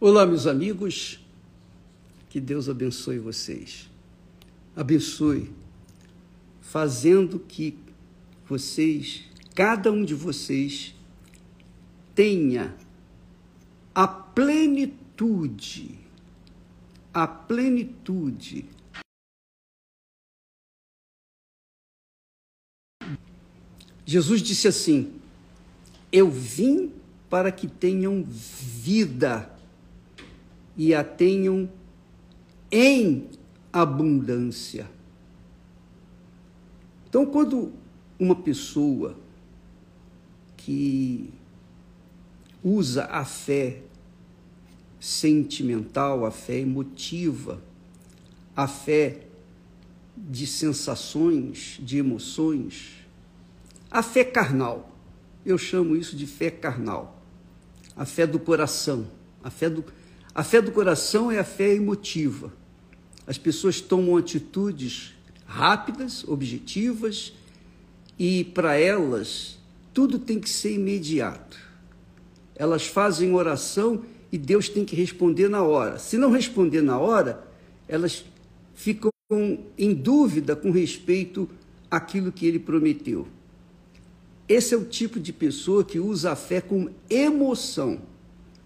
Olá, meus amigos, que Deus abençoe vocês. Abençoe, fazendo que vocês, cada um de vocês, tenha a plenitude, a plenitude Jesus disse assim: Eu vim para que tenham vida e a tenham em abundância. Então, quando uma pessoa que usa a fé sentimental, a fé emotiva, a fé de sensações, de emoções, a fé carnal, eu chamo isso de fé carnal, a fé do coração, a fé do, a fé do coração é a fé emotiva. As pessoas tomam atitudes rápidas, objetivas, e para elas tudo tem que ser imediato. Elas fazem oração e Deus tem que responder na hora. Se não responder na hora, elas ficam em dúvida com respeito àquilo que ele prometeu. Esse é o tipo de pessoa que usa a fé com emoção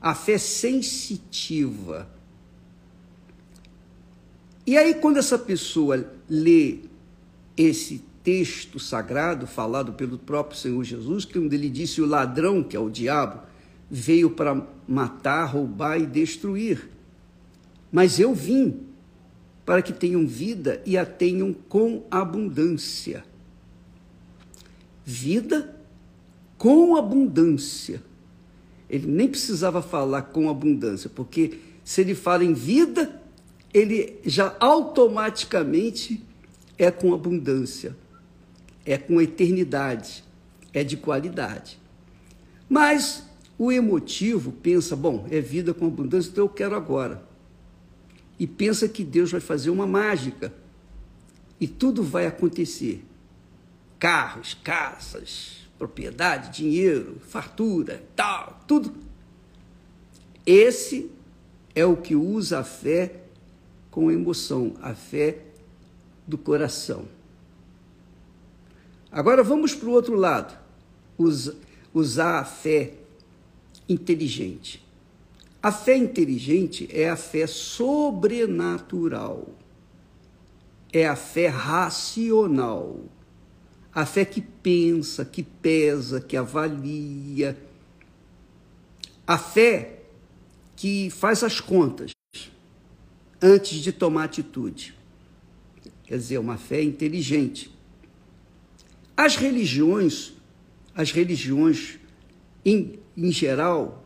a fé sensitiva. E aí, quando essa pessoa lê esse texto sagrado falado pelo próprio Senhor Jesus, que onde ele disse o ladrão, que é o diabo, veio para matar, roubar e destruir. Mas eu vim para que tenham vida e a tenham com abundância. Vida com abundância. Ele nem precisava falar com abundância, porque se ele fala em vida, ele já automaticamente é com abundância, é com eternidade, é de qualidade. Mas o emotivo pensa, bom, é vida com abundância, então eu quero agora. E pensa que Deus vai fazer uma mágica e tudo vai acontecer. Carros, casas, propriedade, dinheiro, fartura, tal, tudo. Esse é o que usa a fé com emoção, a fé do coração. Agora vamos para o outro lado, usar a fé inteligente. A fé inteligente é a fé sobrenatural, é a fé racional a fé que pensa, que pesa, que avalia. A fé que faz as contas antes de tomar atitude. Quer dizer, uma fé inteligente. As religiões, as religiões em, em geral,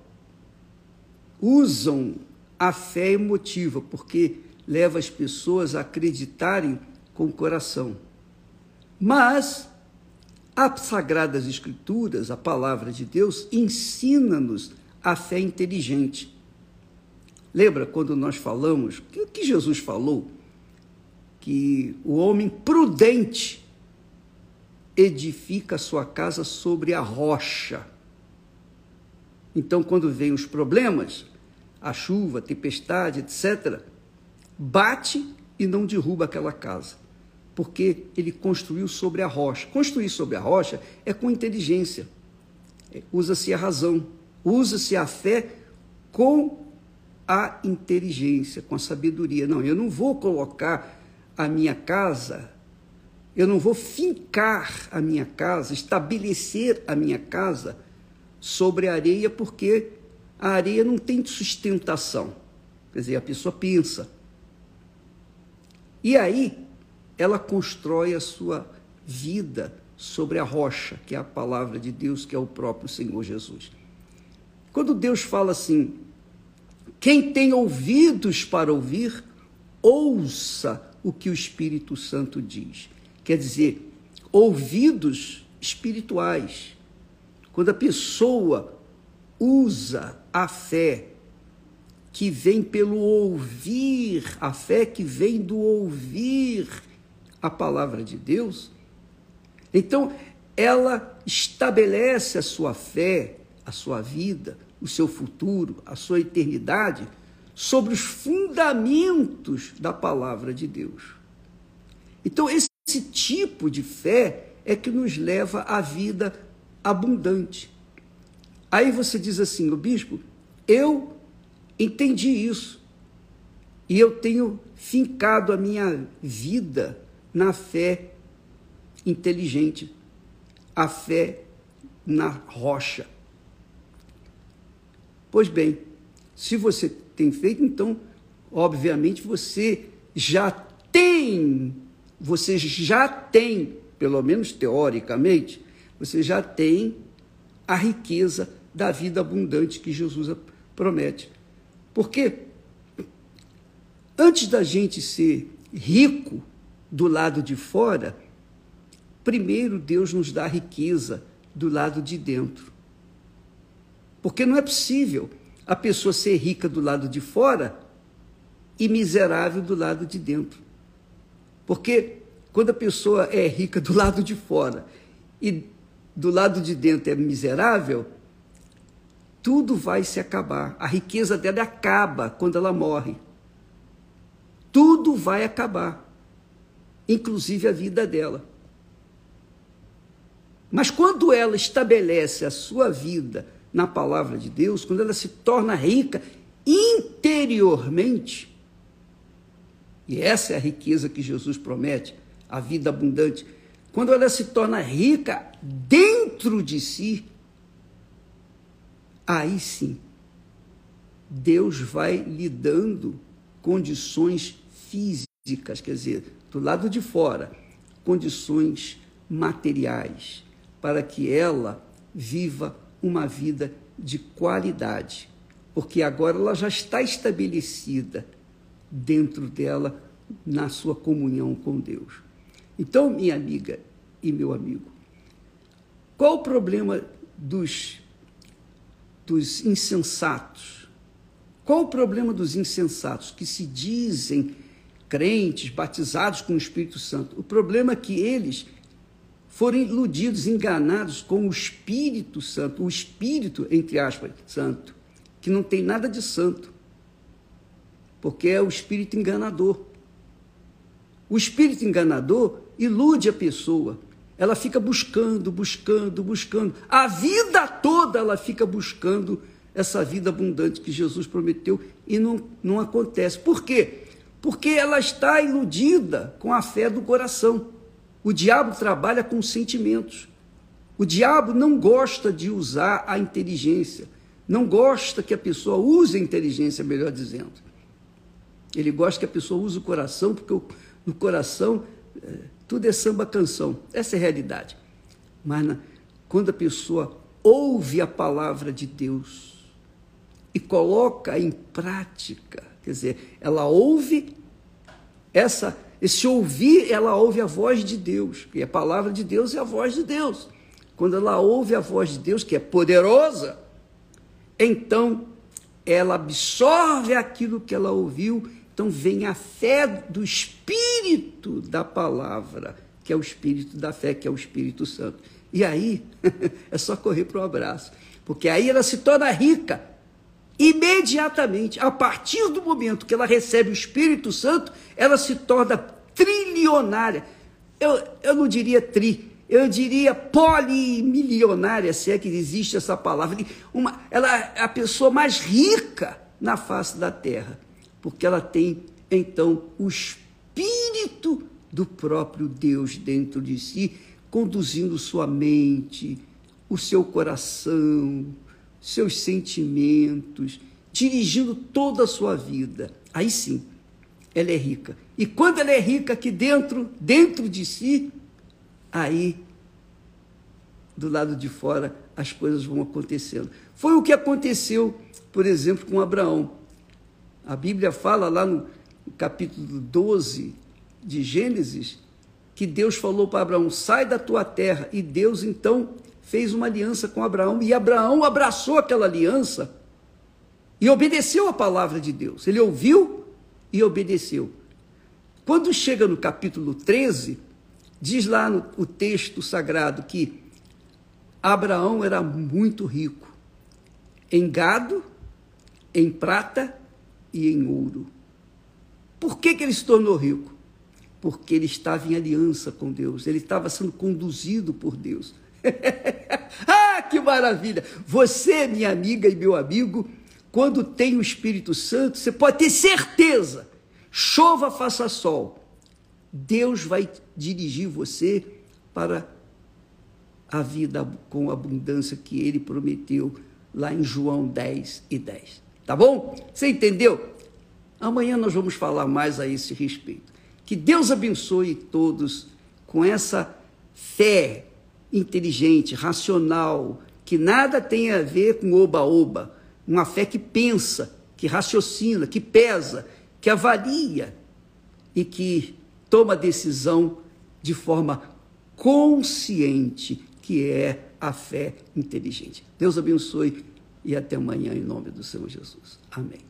usam a fé emotiva, porque leva as pessoas a acreditarem com o coração. Mas as Sagradas Escrituras, a palavra de Deus, ensina-nos a fé inteligente. Lembra quando nós falamos, o que Jesus falou? Que o homem prudente edifica a sua casa sobre a rocha. Então, quando vem os problemas, a chuva, a tempestade, etc., bate e não derruba aquela casa porque ele construiu sobre a rocha. Construir sobre a rocha é com inteligência. Usa-se a razão, usa-se a fé com a inteligência, com a sabedoria. Não, eu não vou colocar a minha casa, eu não vou fincar a minha casa, estabelecer a minha casa sobre a areia, porque a areia não tem sustentação. Quer dizer, a pessoa pensa. E aí, ela constrói a sua vida sobre a rocha, que é a palavra de Deus, que é o próprio Senhor Jesus. Quando Deus fala assim, quem tem ouvidos para ouvir, ouça o que o Espírito Santo diz. Quer dizer, ouvidos espirituais. Quando a pessoa usa a fé que vem pelo ouvir, a fé que vem do ouvir a palavra de Deus, então ela estabelece a sua fé, a sua vida, o seu futuro, a sua eternidade, sobre os fundamentos da palavra de Deus. Então, esse tipo de fé é que nos leva à vida abundante. Aí você diz assim, o bispo, eu entendi isso e eu tenho fincado a minha vida na fé inteligente, a fé na rocha. Pois bem, se você tem feito, então, obviamente, você já tem, você já tem, pelo menos teoricamente, você já tem a riqueza da vida abundante que Jesus promete. Porque antes da gente ser rico do lado de fora, primeiro Deus nos dá riqueza do lado de dentro. Porque não é possível a pessoa ser rica do lado de fora e miserável do lado de dentro. Porque quando a pessoa é rica do lado de fora e do lado de dentro é miserável, tudo vai se acabar. A riqueza dela acaba quando ela morre. Tudo vai acabar, inclusive a vida dela. Mas quando ela estabelece a sua vida na palavra de Deus, quando ela se torna rica interiormente, e essa é a riqueza que Jesus promete, a vida abundante, quando ela se torna rica dentro de si, aí sim, Deus vai lhe dando condições físicas, quer dizer, do lado de fora, condições materiais, para que ela viva uma vida de qualidade, porque agora ela já está estabelecida dentro dela na sua comunhão com Deus. Então, minha amiga e meu amigo, qual o problema dos, dos insensatos? Qual o problema dos insensatos que se dizem crentes, batizados com o Espírito Santo? O problema é que eles foram iludidos, enganados com o Espírito Santo, o Espírito, entre aspas, Santo, que não tem nada de santo, porque é o Espírito enganador. O Espírito enganador ilude a pessoa, ela fica buscando, buscando, buscando, a vida toda ela fica buscando essa vida abundante que Jesus prometeu e não, não acontece. Por quê? Porque ela está iludida com a fé do coração. O diabo trabalha com sentimentos. O diabo não gosta de usar a inteligência, não gosta que a pessoa use a inteligência, melhor dizendo. Ele gosta que a pessoa use o coração, porque no coração é, tudo é samba canção. Essa é a realidade. Mas quando a pessoa ouve a palavra de Deus e coloca em prática, quer dizer, ela ouve essa esse ouvir, ela ouve a voz de Deus, e a palavra de Deus é a voz de Deus. Quando ela ouve a voz de Deus, que é poderosa, então ela absorve aquilo que ela ouviu, então vem a fé do Espírito da palavra, que é o Espírito da fé, que é o Espírito Santo. E aí é só correr para o abraço, porque aí ela se torna rica imediatamente, a partir do momento que ela recebe o Espírito Santo, ela se torna trilionária. Eu, eu não diria tri, eu diria polimilionária, se é que existe essa palavra. Uma, ela é a pessoa mais rica na face da terra, porque ela tem, então, o Espírito do próprio Deus dentro de si, conduzindo sua mente, o seu coração, seus sentimentos, dirigindo toda a sua vida. Aí sim, ela é rica. E quando ela é rica aqui dentro, dentro de si, aí do lado de fora as coisas vão acontecendo. Foi o que aconteceu, por exemplo, com Abraão. A Bíblia fala lá no capítulo 12 de Gênesis que Deus falou para Abraão: sai da tua terra. E Deus então fez uma aliança com Abraão, e Abraão abraçou aquela aliança e obedeceu a palavra de Deus. Ele ouviu e obedeceu. Quando chega no capítulo 13, diz lá no o texto sagrado que Abraão era muito rico. em gado, em prata e em ouro. Por que, que ele se tornou rico? Porque ele estava em aliança com Deus, ele estava sendo conduzido por Deus. ah, que maravilha! Você, minha amiga e meu amigo, quando tem o Espírito Santo, você pode ter certeza, chova, faça sol, Deus vai dirigir você para a vida com abundância que ele prometeu lá em João 10 e 10. Tá bom? Você entendeu? Amanhã nós vamos falar mais a esse respeito. Que Deus abençoe todos com essa fé inteligente, racional, que nada tem a ver com oba-oba, uma fé que pensa, que raciocina, que pesa, que avalia e que toma decisão de forma consciente, que é a fé inteligente. Deus abençoe e até amanhã em nome do Senhor Jesus. Amém.